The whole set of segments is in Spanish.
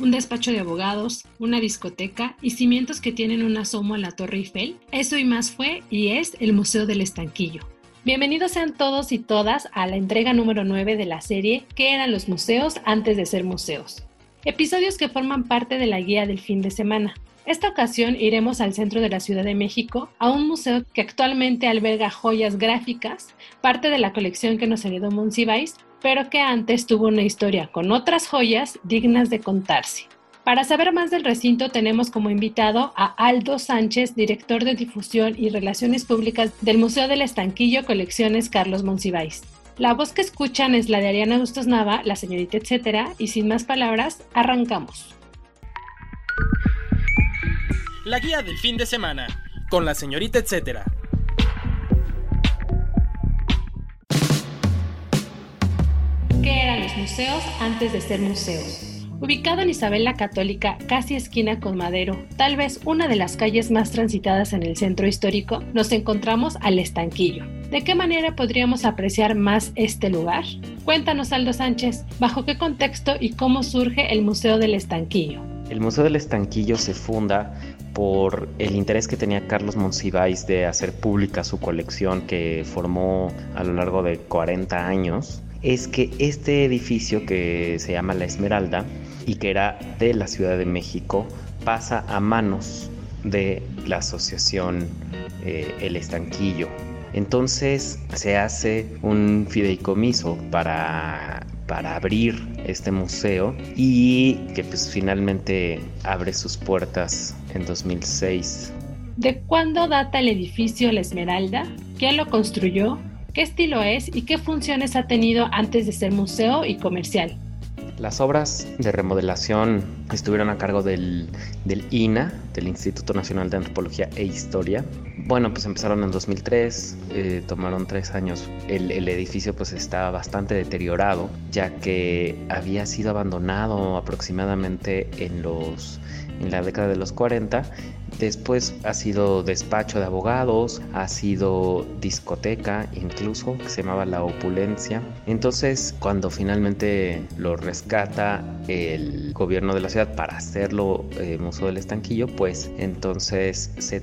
un despacho de abogados, una discoteca y cimientos que tienen un asomo a la Torre Eiffel. Eso y más fue y es el Museo del Estanquillo. Bienvenidos sean todos y todas a la entrega número 9 de la serie ¿Qué eran los museos antes de ser museos? Episodios que forman parte de la guía del fin de semana. Esta ocasión iremos al centro de la Ciudad de México, a un museo que actualmente alberga joyas gráficas, parte de la colección que nos heredó Monsiváis, pero que antes tuvo una historia con otras joyas dignas de contarse. Para saber más del recinto tenemos como invitado a Aldo Sánchez, director de difusión y relaciones públicas del Museo del Estanquillo Colecciones Carlos Monsiváis. La voz que escuchan es la de Ariana Bustos Nava, la señorita etcétera, y sin más palabras, arrancamos. La guía del fin de semana, con la señorita etcétera. ¿Qué eran los museos antes de ser museos? Ubicado en Isabel la Católica, casi esquina con Madero, tal vez una de las calles más transitadas en el centro histórico, nos encontramos al Estanquillo. ¿De qué manera podríamos apreciar más este lugar? Cuéntanos, Aldo Sánchez, ¿bajo qué contexto y cómo surge el Museo del Estanquillo? El Museo del Estanquillo se funda por el interés que tenía Carlos Monsiváis de hacer pública su colección que formó a lo largo de 40 años es que este edificio que se llama La Esmeralda y que era de la Ciudad de México pasa a manos de la asociación eh, El Estanquillo. Entonces se hace un fideicomiso para, para abrir este museo y que pues finalmente abre sus puertas en 2006. ¿De cuándo data el edificio La Esmeralda? ¿Quién lo construyó? qué estilo es y qué funciones ha tenido antes de ser museo y comercial. Las obras de remodelación estuvieron a cargo del, INA, del Instituto Nacional de Antropología e Historia. Bueno, pues empezaron en 2003, eh, tomaron tres años. El, edificio pues estaba bastante deteriorado, ya que había sido abandonado aproximadamente en los en la década de los 40. Después ha sido despacho de abogados, ha sido discoteca incluso, que se llamaba La Opulencia. Entonces, cuando finalmente lo rescata el gobierno de la ciudad para hacerlo eh, Museo del Estanquillo, pues entonces se,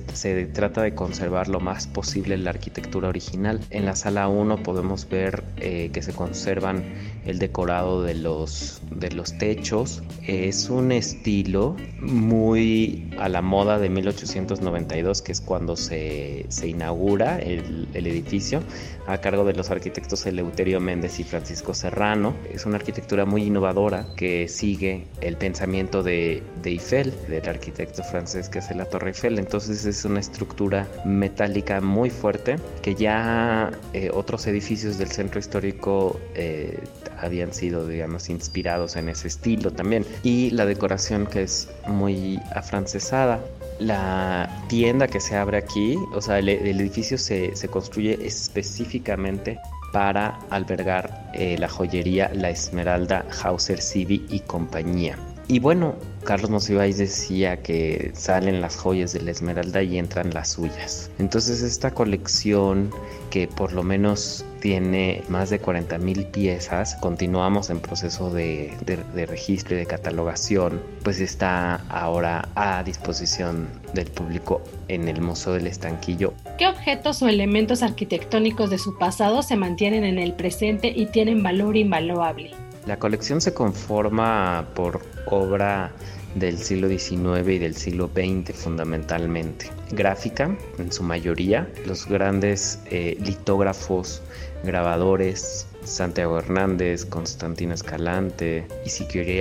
trata de conservar lo más posible la arquitectura original. En la sala 1 podemos ver eh, que se conservan el decorado de los, de los techos. Es un estilo muy a la moda de 1892, que es cuando se, se inaugura el, el, edificio, a cargo de los arquitectos Eleuterio Méndez y Francisco Serrano. Es una arquitectura muy innovadora que sigue el pensamiento de, de Eiffel, del arquitecto francés que hace la Torre Eiffel. Entonces es una estructura metálica muy fuerte que ya eh, otros edificios del centro histórico eh, habían sido, digamos, inspirados en ese estilo también. Y la decoración que es muy afrancesada. La tienda que se abre aquí, o sea, el, edificio se, se, construye específicamente para albergar eh, la joyería La Esmeralda, Hauser Civi y compañía. Y bueno, Carlos Monsiváis decía que salen las joyas de la Esmeralda y entran las suyas. Entonces esta colección que por lo menos tiene más de 40 mil piezas, continuamos en proceso de, de, registro y de catalogación, pues está ahora a disposición del público en el Museo del Estanquillo. ¿Qué objetos o elementos arquitectónicos de su pasado se mantienen en el presente y tienen valor invaluable? La colección se conforma por obra del siglo XIX y del siglo XX fundamentalmente. Gráfica, en su mayoría, los grandes eh, litógrafos, grabadores, Santiago Hernández, Constantino Escalante,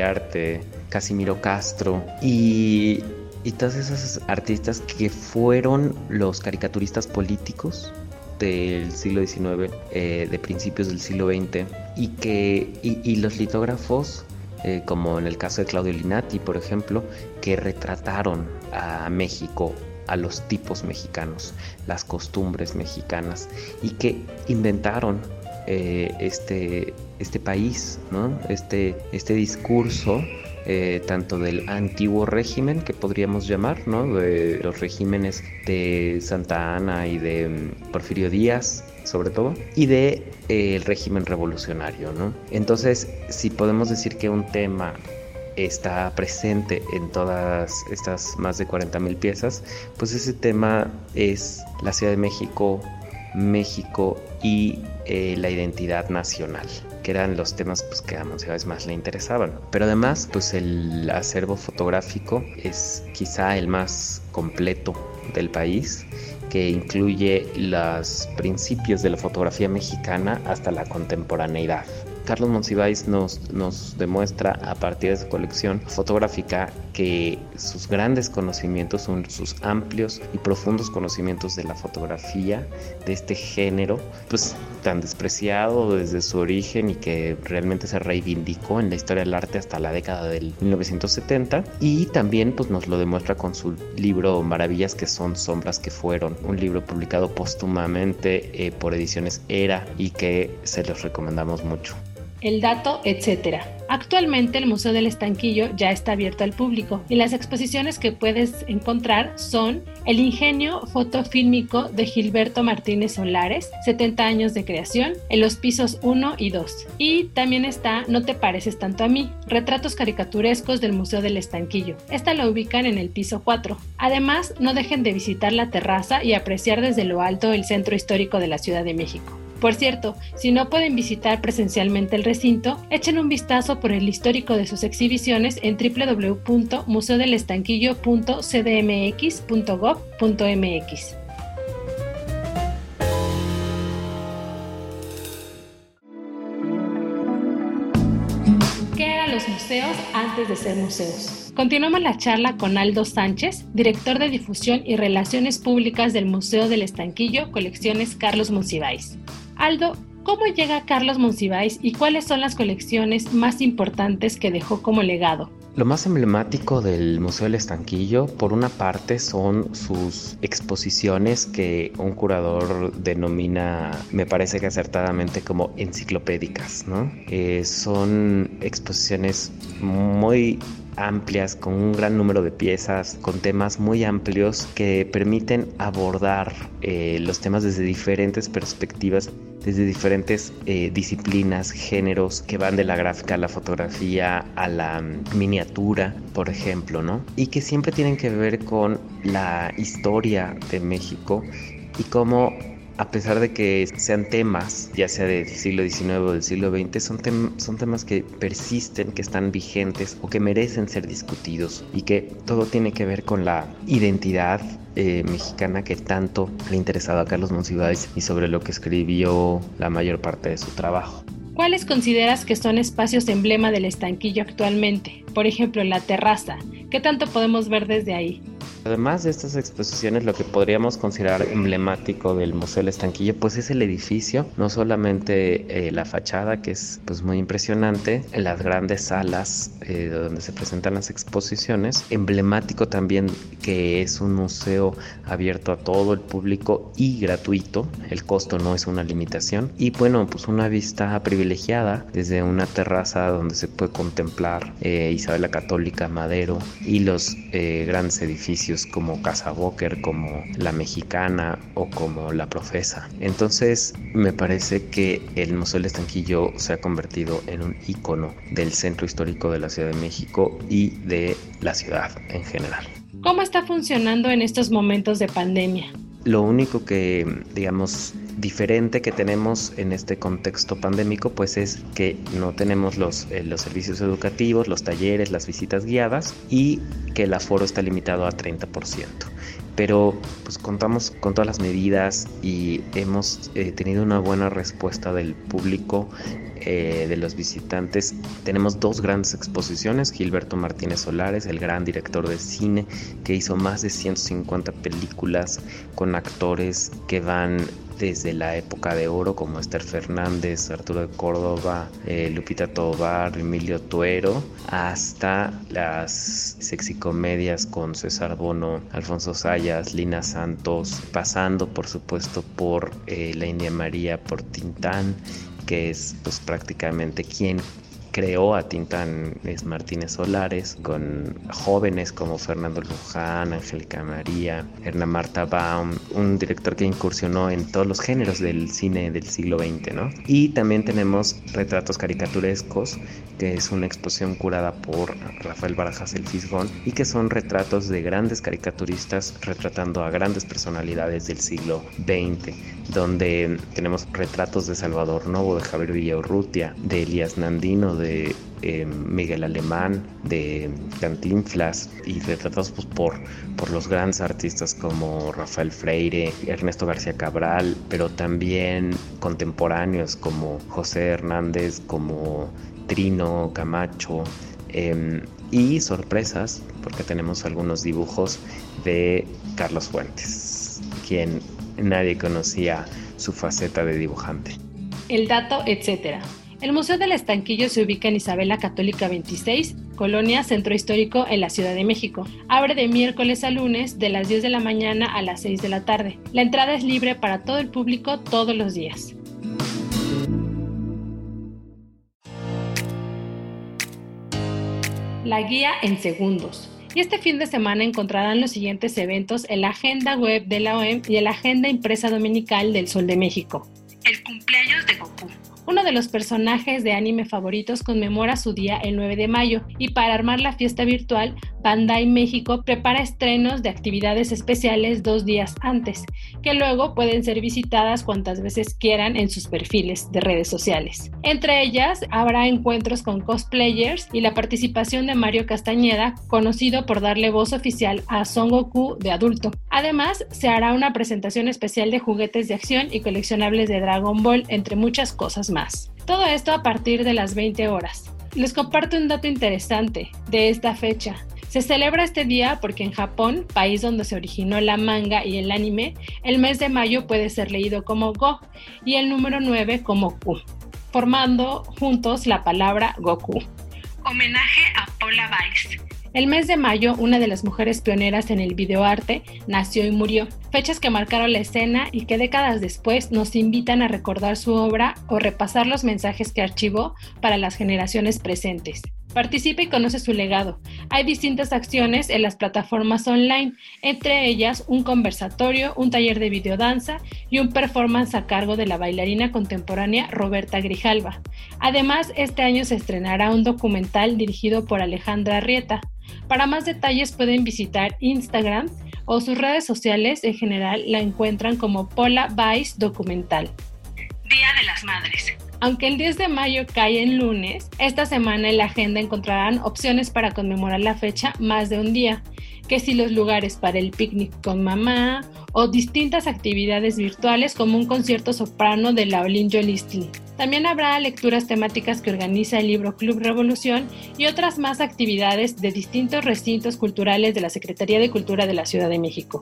Arte, Casimiro Castro y, y todos esos artistas que fueron los caricaturistas políticos del siglo XIX, eh, de principios del siglo XX, y que y, los litógrafos, eh, como en el caso de Claudio Linati, por ejemplo, que retrataron a México a los tipos mexicanos, las costumbres mexicanas y que inventaron eh, este, este país, ¿no? este, este discurso eh, tanto del antiguo régimen que podríamos llamar, ¿no? de los regímenes de Santa Ana y de mm, Porfirio Díaz, sobre todo, y de eh, el régimen revolucionario, ¿no? Entonces, si podemos decir que un tema está presente en todas estas más de 40.000 piezas, pues ese tema es la Ciudad de México, México y eh, la identidad nacional que eran los temas pues, que a Monsiváis más le interesaban. Pero además, pues el acervo fotográfico es quizá el más completo del país que incluye los principios de la fotografía mexicana hasta la contemporaneidad. Carlos Monsiváis nos, nos demuestra a partir de su colección fotográfica que sus grandes conocimientos son sus amplios y profundos conocimientos de la fotografía, de este género, pues tan despreciado desde su origen y que realmente se reivindicó en la historia del arte hasta la década del 1970 y también pues nos lo demuestra con su libro Maravillas que son sombras que fueron, un libro publicado póstumamente eh, por ediciones Era y que se los recomendamos mucho el dato, etc. Actualmente el Museo del Estanquillo ya está abierto al público y las exposiciones que puedes encontrar son El ingenio fotofílmico de Gilberto Martínez Solares, 70 años de creación, en los pisos 1 y 2. Y también está No te pareces tanto a mí, retratos caricaturescos del Museo del Estanquillo. Esta la ubican en el piso 4. Además, no dejen de visitar la terraza y apreciar desde lo alto el centro histórico de la Ciudad de México. Por cierto, si no pueden visitar presencialmente el recinto, echen un vistazo por el histórico de sus exhibiciones en www.museodelestanquillo.cdmx.gov.mx. ¿Qué eran los museos antes de ser museos? Continuamos la charla con Aldo Sánchez, director de difusión y relaciones públicas del Museo del Estanquillo, colecciones Carlos Monsiváis. Aldo, ¿cómo llega Carlos Monsiváis y cuáles son las colecciones más importantes que dejó como legado? Lo más emblemático del Museo del Estanquillo, por una parte, son sus exposiciones que un curador denomina, me parece que acertadamente, como enciclopédicas, ¿no? Eh, son exposiciones muy amplias, con un gran número de piezas, con temas muy amplios que permiten abordar eh, los temas desde diferentes perspectivas desde diferentes eh, disciplinas, géneros que van de la gráfica a la fotografía, a la mm, miniatura, por ejemplo, ¿no? Y que siempre tienen que ver con la historia de México y cómo a pesar de que sean temas, ya sea del siglo XIX o del siglo XX, son, temas que persisten, que están vigentes o que merecen ser discutidos y que todo tiene que ver con la identidad eh, mexicana que tanto le interesaba a Carlos Monsiváis y sobre lo que escribió la mayor parte de su trabajo. ¿Cuáles consideras que son espacios emblema del estanquillo actualmente? Por ejemplo, la terraza. ¿Qué tanto podemos ver desde ahí? Además de estas exposiciones, lo que podríamos considerar emblemático del Museo del Estanquillo, pues es el edificio, no solamente eh, la fachada, que es pues muy impresionante, en las grandes salas eh, donde se presentan las exposiciones, emblemático también que es un museo abierto a todo el público y gratuito, el costo no es una limitación, y bueno, pues una vista privilegiada desde una terraza donde se puede contemplar eh, Isabel la Católica, Madero y los grandes edificios como Casa Boker, como La Mexicana o como La Profesa. Entonces me parece que el Museo del Estanquillo se ha convertido en un icono del centro histórico de la Ciudad de México y de la ciudad en general. ¿Cómo está funcionando en estos momentos de pandemia? Lo único que, digamos, diferente que tenemos en este contexto pandémico, pues es que no tenemos los, eh, los servicios educativos, los talleres, las visitas guiadas y que el aforo está limitado a 30% pero pues contamos con todas las medidas y hemos eh, tenido una buena respuesta del público, eh, de los visitantes. Tenemos dos grandes exposiciones, Gilberto Martínez Solares, el gran director de cine, que hizo más de 150 películas con actores que van desde la época de oro como Esther Fernández, Arturo de Córdoba, eh, Lupita Tobar, Emilio Tuero, hasta las sexicomedias con César Bono, Alfonso Sayas, Lina Santos, pasando por supuesto por eh, La India María, por Tintán, que es pues prácticamente quien creó a Tintán Martínez Solares, con jóvenes como Fernando Luján, Angélica María, Erna Marta Baum, un director que incursionó en todos los géneros del cine del siglo XX, ¿no? Y también tenemos retratos caricaturescos, que es una exposición curada por Rafael Barajas el Fisgón, y que son retratos de grandes caricaturistas retratando a grandes personalidades del siglo XX, donde tenemos retratos de Salvador Novo, de Javier Villaurrutia, de Elías Nandino, de eh, Miguel Alemán, de Cantinflas y retratados pues, por, por los grandes artistas como Rafael Freire, Ernesto García Cabral, pero también contemporáneos como José Hernández, como Trino Camacho. Em, y sorpresas, porque tenemos algunos dibujos de Carlos Fuentes, quien nadie conocía su faceta de dibujante. El dato, etcétera. El Museo del Estanquillo se ubica en Isabela Católica 26, Colonia Centro Histórico en la Ciudad de México. Abre de miércoles a lunes de las 10 de la mañana a las 6 de la tarde. La entrada es libre para todo el público todos los días. La guía en segundos. Y este fin de semana encontrarán los siguientes eventos en la agenda web de la OEM y en la agenda impresa dominical del Sol de México. El cumpleaños de Goku. Uno de los personajes de anime favoritos conmemora su día el 9 de mayo y para armar la fiesta virtual, Bandai México prepara estrenos de actividades especiales dos días antes, que luego pueden ser visitadas cuantas veces quieran en sus perfiles de redes sociales. Entre ellas habrá encuentros con cosplayers y la participación de Mario Castañeda, conocido por darle voz oficial a Son Goku de adulto. Además, se hará una presentación especial de juguetes de acción y coleccionables de Dragon Ball, entre muchas cosas más. Todo esto a partir de las 20 horas. Les comparto un dato interesante de esta fecha. Se celebra este día porque en Japón, país donde se originó la manga y el anime, el mes de mayo puede ser leído como Go y el número 9 como Ku, formando juntos la palabra Goku. Homenaje a Paula Weiss, el mes de mayo, una de las mujeres pioneras en el videoarte nació y murió, fechas que marcaron la escena y que décadas después nos invitan a recordar su obra o repasar los mensajes que archivó para las generaciones presentes. Participa y conoce su legado. Hay distintas acciones en las plataformas online, entre ellas un conversatorio, un taller de videodanza y un performance a cargo de la bailarina contemporánea Roberta Grijalva. Además, este año se estrenará un documental dirigido por Alejandra Rieta. Para más detalles pueden visitar Instagram o sus redes sociales en general la encuentran como Pola Vice Documental. Día de las Madres. Aunque el 10 de mayo cae en lunes, esta semana en la agenda encontrarán opciones para conmemorar la fecha más de un día, que si los lugares para el picnic con mamá o distintas actividades virtuales como un concierto soprano de Laolin Jolistin. También habrá lecturas temáticas que organiza el libro Club Revolución y otras más actividades de distintos recintos culturales de la Secretaría de Cultura de la Ciudad de México.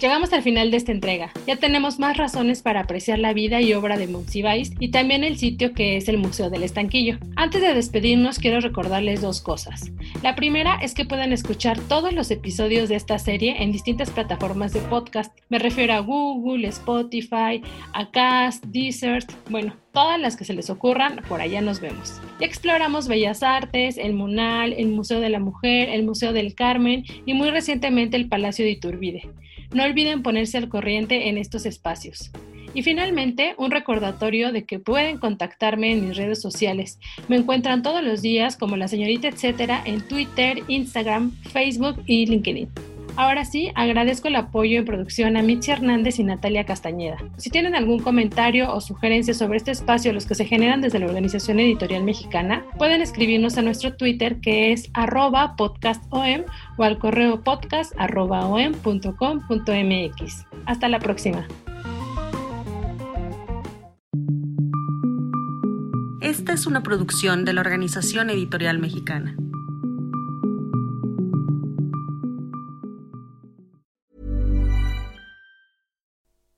Llegamos al final de esta entrega. Ya tenemos más razones para apreciar la vida y obra de Monsiváis y también el sitio que es el Museo del Estanquillo. Antes de despedirnos, quiero recordarles dos cosas. La primera es que pueden escuchar todos los episodios de esta serie en distintas plataformas de podcast. Me refiero a Google, Spotify, Acast, Deezer, bueno, todas las que se les ocurran, por allá nos vemos. Exploramos Bellas Artes, el Munal, el Museo de la Mujer, el Museo del Carmen y muy recientemente el Palacio de Iturbide. No olviden ponerse al corriente en estos espacios. Y finalmente, un recordatorio de que pueden contactarme en mis redes sociales. Me encuentran todos los días como la señorita etcétera en Twitter, Instagram, Facebook y LinkedIn. Ahora sí, agradezco el apoyo en producción a Mitzi Hernández y Natalia Castañeda. Si tienen algún comentario o sugerencia sobre este espacio, los que se generan desde la Organización Editorial Mexicana, pueden escribirnos a nuestro Twitter que es arroba podcastom o al correo podcast Hasta la próxima. Esta es una producción de la Organización Editorial Mexicana.